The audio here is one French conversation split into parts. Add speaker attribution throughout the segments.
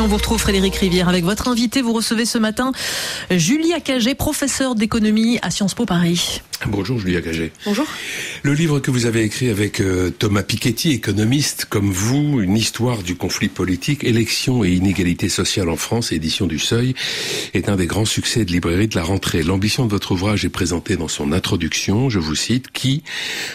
Speaker 1: On vous retrouve Frédéric Rivière avec votre invité. Vous recevez ce matin Julia Cagé, professeure d'économie à Sciences Po Paris.
Speaker 2: Bonjour Julia Cagé.
Speaker 1: Bonjour.
Speaker 2: Le livre que vous avez écrit avec euh, Thomas Piketty, économiste comme vous, une histoire du conflit politique, élections et inégalités sociales en France, édition du Seuil, est un des grands succès de librairie de la rentrée. L'ambition de votre ouvrage est présentée dans son introduction. Je vous cite qui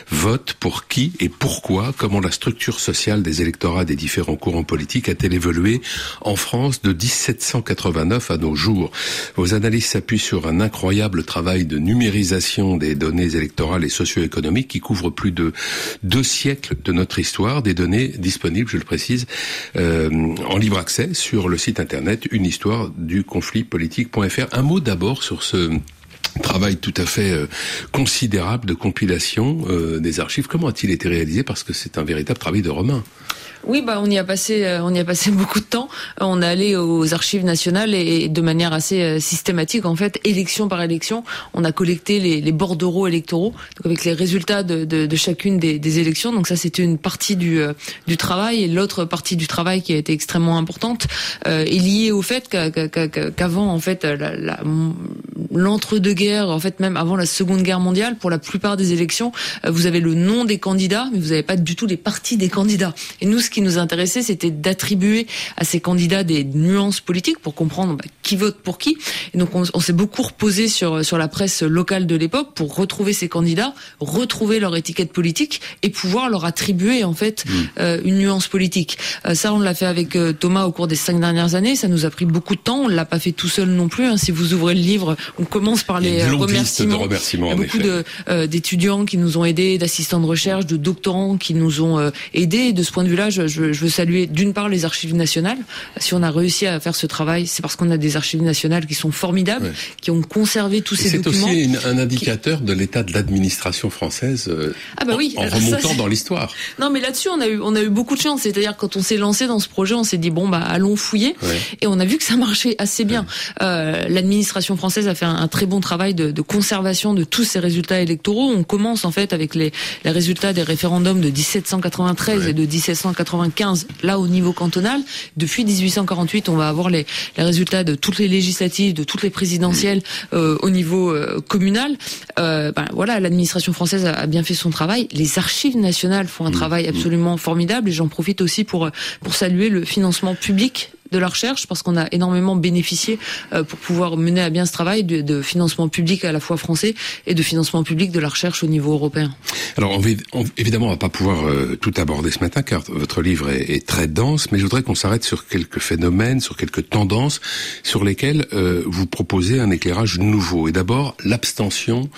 Speaker 2: vote pour qui et pourquoi? Comment la structure sociale des électorats des différents courants politiques a-t-elle évolué en France de 1789 à nos jours? Vos analyses s'appuient sur un incroyable travail de numérisation des données électorales et socio-économiques qui couvrent plus de deux siècles de notre histoire, des données disponibles, je le précise, euh, en libre accès sur le site internet une histoire du conflit politique.fr. Un mot d'abord sur ce travail tout à fait euh, considérable de compilation euh, des archives. Comment a-t-il été réalisé? Parce que c'est un véritable travail de Romain.
Speaker 3: Oui, bah on y a passé, euh, on y a passé beaucoup de temps. On est allé aux archives nationales et, de manière assez euh, systématique, en fait, élection par élection, on a collecté les, bordereaux électoraux, donc avec les résultats de, chacune des, élections. Donc ça, c'était une partie du, euh, du travail et l'autre partie du travail qui a été extrêmement importante euh, est liée au fait qu'avant, en fait, l'entre-deux-guerres, en fait, même avant la Seconde Guerre mondiale, pour la plupart des élections, vous avez le nom des candidats, mais vous n'avez pas du tout les partis des candidats. Et nous, qui nous intéressait, c'était d'attribuer à ces candidats des nuances politiques pour comprendre bah, qui vote pour qui. Et donc, on, s'est beaucoup reposé sur sur la presse locale de l'époque pour retrouver ces candidats, retrouver leur étiquette politique et pouvoir leur attribuer en fait mmh. euh, une nuance politique. Euh, ça, on l'a fait avec euh, Thomas au cours des cinq dernières années. Ça nous a pris beaucoup de temps. On l'a pas fait tout seul non plus. Hein. Si vous ouvrez le livre, on commence par les remerciements.
Speaker 2: De remerciements.
Speaker 3: Il y a beaucoup d'étudiants qui nous ont aidés, d'assistants de recherche, de doctorants qui nous ont aidés. de ce point de vue-là, je, je, veux saluer d'une part les archives nationales. Si on a réussi à faire ce travail, c'est parce qu'on a des archives nationales qui sont formidables, qui ont conservé tous ces documents.
Speaker 2: C'est aussi un indicateur de l'état de l'administration française euh, ah bah oui, en, remontant dans l'histoire.
Speaker 3: Non, mais là-dessus, on a eu on a eu beaucoup de chance. C'est-à-dire quand on s'est lancé dans ce projet, on s'est dit bon bah allons fouiller, et on a vu que ça marchait assez bien. Euh, l'administration française a fait un, très bon travail de, de, conservation de tous ces résultats électoraux. On commence en fait avec les, les résultats des référendums de 1793 et de 1780 95 là au niveau cantonal. Depuis 1848, on va avoir les, les résultats de toutes les législatives, de toutes les présidentielles euh, au niveau euh, communal. Euh, ben, voilà, l'administration française a, bien fait son travail. Les archives nationales font un mmh. travail mmh. absolument formidable et j'en profite aussi pour pour saluer le financement public de la recherche parce qu'on a énormément bénéficié euh, pour pouvoir mener à bien ce travail de, financement public à la fois français et de financement public de la recherche au niveau européen.
Speaker 2: Alors on, évidemment on va pas pouvoir euh, tout aborder ce matin car votre livre est, est très dense, mais je voudrais qu'on s'arrête sur quelques phénomènes, sur quelques tendances sur lesquelles euh, vous proposez un éclairage nouveau. Et d'abord l'abstention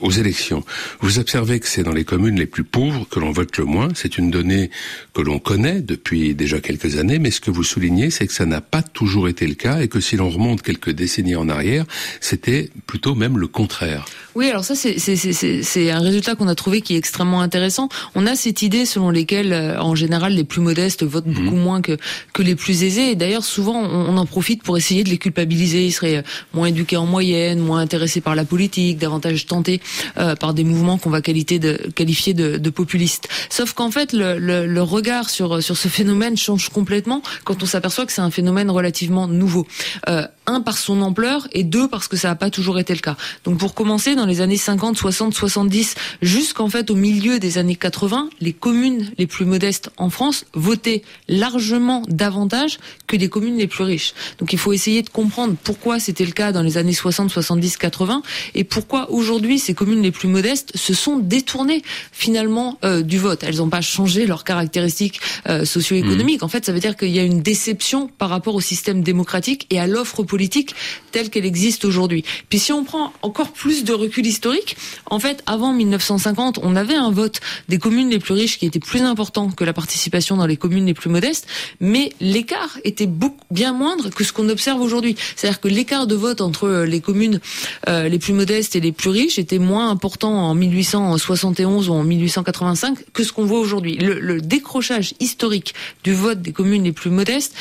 Speaker 2: aux élections. Vous observez que c'est dans les communes les plus pauvres que l'on vote le moins. C'est une donnée que l'on connaît depuis déjà quelques années, mais ce que vous soulignez c'est que ça n'a pas toujours été le cas et que si l'on remonte quelques décennies en arrière, c'était plutôt même le contraire.
Speaker 3: Oui, alors ça c'est un résultat qu'on a trouvé qui est extrêmement intéressant. On a cette idée selon lesquelles euh, en général les plus modestes votent mhm. beaucoup moins que que les plus aisés. Et d'ailleurs souvent on, en profite pour essayer de les culpabiliser. Ils seraient euh, moins éduqués en moyenne, moins intéressés par la politique, davantage tentés euh, par des mouvements qu'on va qualifier de, qualifier de, de populistes. Sauf qu'en fait le, le, le, regard sur sur ce phénomène change complètement quand on s'aperçoit que c'est un phénomène relativement nouveau. Euh, un par son ampleur et deux parce que ça n'a pas toujours été le cas. Donc pour commencer, dans les années 50, 60, 70, jusqu'en fait au milieu des années 80, les communes les plus modestes en France votaient largement davantage que les communes les plus riches. Donc il faut essayer de comprendre pourquoi c'était le cas dans les années 60, 70, 80 et pourquoi aujourd'hui ces communes les plus modestes se sont détournées finalement euh, du vote. Elles n'ont pas changé leurs caractéristiques euh, socio-économiques. Mmh. En fait, ça veut dire qu'il y a une déception par rapport au système démocratique et à l'offre politique telle qu'elle existe aujourd'hui. Puis si on prend encore plus de recul historique, en fait, avant 1950, on avait un vote des communes les plus riches qui était plus important que la participation dans les communes les plus modestes, mais l'écart était bien moindre que ce qu'on observe aujourd'hui. C'est-à-dire que l'écart de vote entre euh, les communes euh, les plus modestes et les plus riches était moins important en 1871 ou en 1885 que ce qu'on voit aujourd'hui. Le décrochage historique du vote des communes les plus modestes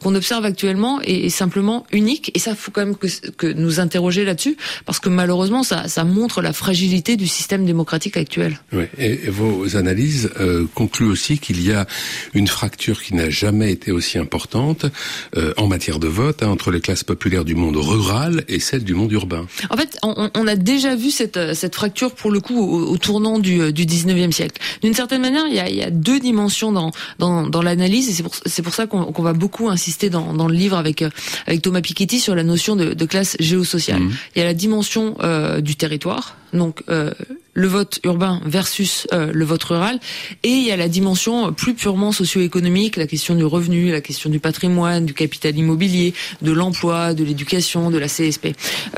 Speaker 3: qu'on observe actuellement est, simplement unique. Et ça, faut quand même que, que nous interroger là-dessus, parce que malheureusement, ça, ça montre la fragilité du système démocratique actuel.
Speaker 2: Oui, et, vos analyses euh, concluent aussi qu'il y a une fracture qui n'a jamais été aussi importante euh, en matière de vote hein, entre les classes populaires du monde rural et celles du monde urbain.
Speaker 3: En fait, on, on a déjà vu cette, cette fracture pour le coup au, au tournant du, du 19e siècle. D'une certaine manière, il y a, il y a deux dimensions dans, dans, dans l'analyse, et c'est pour, pour ça qu'on va beaucoup insister dans, dans le livre avec, avec Thomas Piketty sur la notion de, de classe géosociale. Mmh. Il y a la dimension euh, du territoire, donc euh, le vote urbain versus euh, le vote rural, et il y a la dimension plus purement socio-économique, la question du revenu, la question du patrimoine, du capital immobilier, de l'emploi, de l'éducation, de la CSP.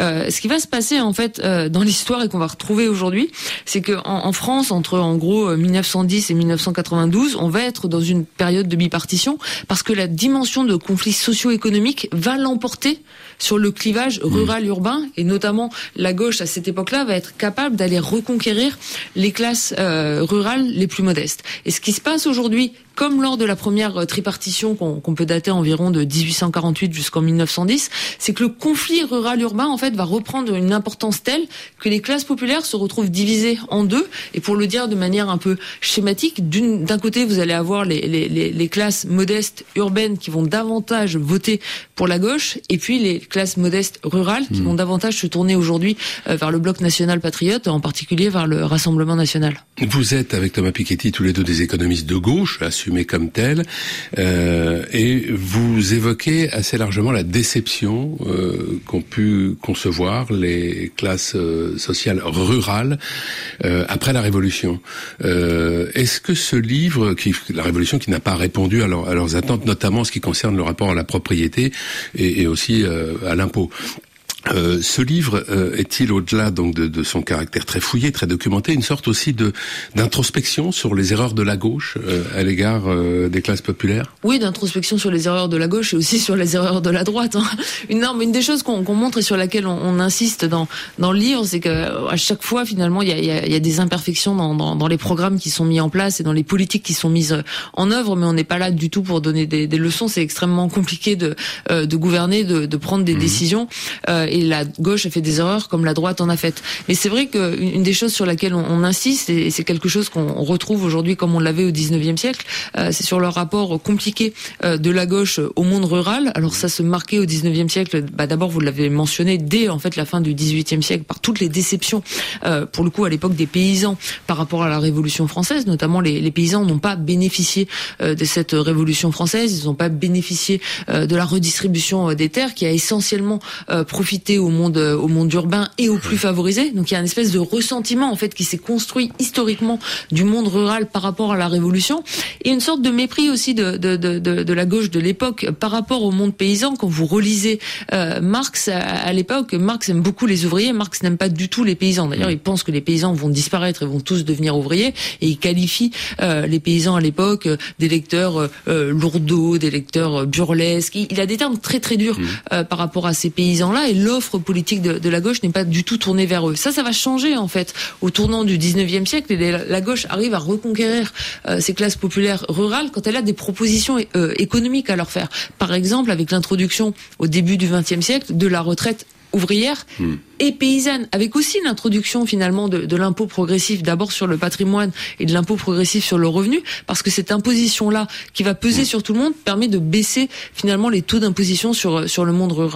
Speaker 3: Euh, ce qui va se passer en fait euh, dans l'histoire et qu'on va retrouver aujourd'hui, c'est que en, en, France, entre en gros 1910 et 1992, on va être dans une période de bipartition parce que la dimension de conflit socio-économique va l'emporter sur le clivage mmh. rural-urbain, et notamment la gauche à cette époque-là va être capable d'aller reconquérir les classes euh, rurales les plus modestes. Et ce qui se passe aujourd'hui, comme lors de la première euh, tripartition qu'on peut dater environ de 1848 jusqu'en 1910, c'est que le conflit rural-urbain en fait va reprendre une importance telle que les classes populaires se retrouvent divisées en deux. Et pour le dire de manière un peu schématique, d'un côté vous allez avoir les, les, les, les, classes modestes urbaines qui vont davantage voter pour la gauche, et puis les classes modestes rurales qui mmh. vont davantage se tourner aujourd'hui euh, vers le bloc national patriote, en particulier vers le Rassemblement national.
Speaker 2: Vous êtes avec Thomas Piketty tous les deux des économistes de gauche, assumés comme tels, euh, et vous évoquez assez largement la déception euh, qu'ont pu concevoir les classes euh, sociales rurales après la Révolution. Est-ce que ce livre, la Révolution qui n'a pas répondu à, leur, à, leurs attentes, notamment en ce qui concerne le rapport à la propriété et aussi à l'impôt, euh, ce livre euh, est-il au-delà donc de, de, son caractère très fouillé, très documenté, une sorte aussi de d'introspection sur les erreurs de la gauche euh, à l'égard euh, des classes populaires?
Speaker 3: Oui, d'introspection sur les erreurs de la gauche et aussi sur les erreurs de la droite. Hein. Une norme, une des choses qu'on qu montre et sur laquelle on, on, insiste dans dans le livre, c'est que à chaque fois finalement il y a, y, a, y a, des imperfections dans, dans, dans, les programmes qui sont mis en place et dans les politiques qui sont mises en œuvre, mais on n'est pas là du tout pour donner des, des leçons. C'est extrêmement compliqué de de gouverner, de, de prendre des mmh. décisions et la gauche a fait des erreurs comme la droite en a fait. Mais c'est vrai qu'une des choses sur laquelle on, insiste, et c'est quelque chose qu'on retrouve aujourd'hui comme on l'avait au 19e siècle, euh, c'est sur le rapport compliqué euh, de la gauche au monde rural. Alors ça se marquait au 19e siècle, bah, d'abord vous l'avez mentionné, dès en fait la fin du 18e siècle, par toutes les déceptions, euh, pour le coup à l'époque des paysans par rapport à la Révolution française, notamment les, les paysans n'ont pas bénéficié euh, de cette Révolution française, ils n'ont pas bénéficié euh, de la redistribution des terres qui a essentiellement profité au monde euh, au monde urbain et aux plus favorisés. Donc il y a une espèce de ressentiment en fait qui s'est construit historiquement du monde rural par rapport à la révolution et une sorte de mépris aussi de de, de, de, la gauche de l'époque par rapport au monde paysan. Quand vous relisez euh, Marx à, à l'époque, Marx aime beaucoup les ouvriers, Marx n'aime pas du tout les paysans. D'ailleurs, il pense que les paysans vont disparaître et vont tous devenir ouvriers et il qualifie euh, les paysans à l'époque euh, d'électeurs euh, lourdeaux, d'électeurs burlesques. Il, il, a des termes très très durs mmh. euh, par rapport à ces paysans-là et l'offre politique de, de, la gauche n'est pas du tout tournée vers eux. Ça, ça va changer en fait au tournant du 19e siècle. Et la gauche arrive à reconquérir euh, ces classes populaires rurales quand elle a des propositions euh, économiques à leur faire. Par exemple, avec l'introduction au début du 20e siècle de la retraite ouvrière hmm. et paysanne, avec aussi l'introduction finalement de, de l'impôt progressif d'abord sur le patrimoine et de l'impôt progressif sur le revenu, parce que cette imposition-là qui va peser hmm. sur tout le monde permet de baisser finalement les taux d'imposition sur, sur le monde rural.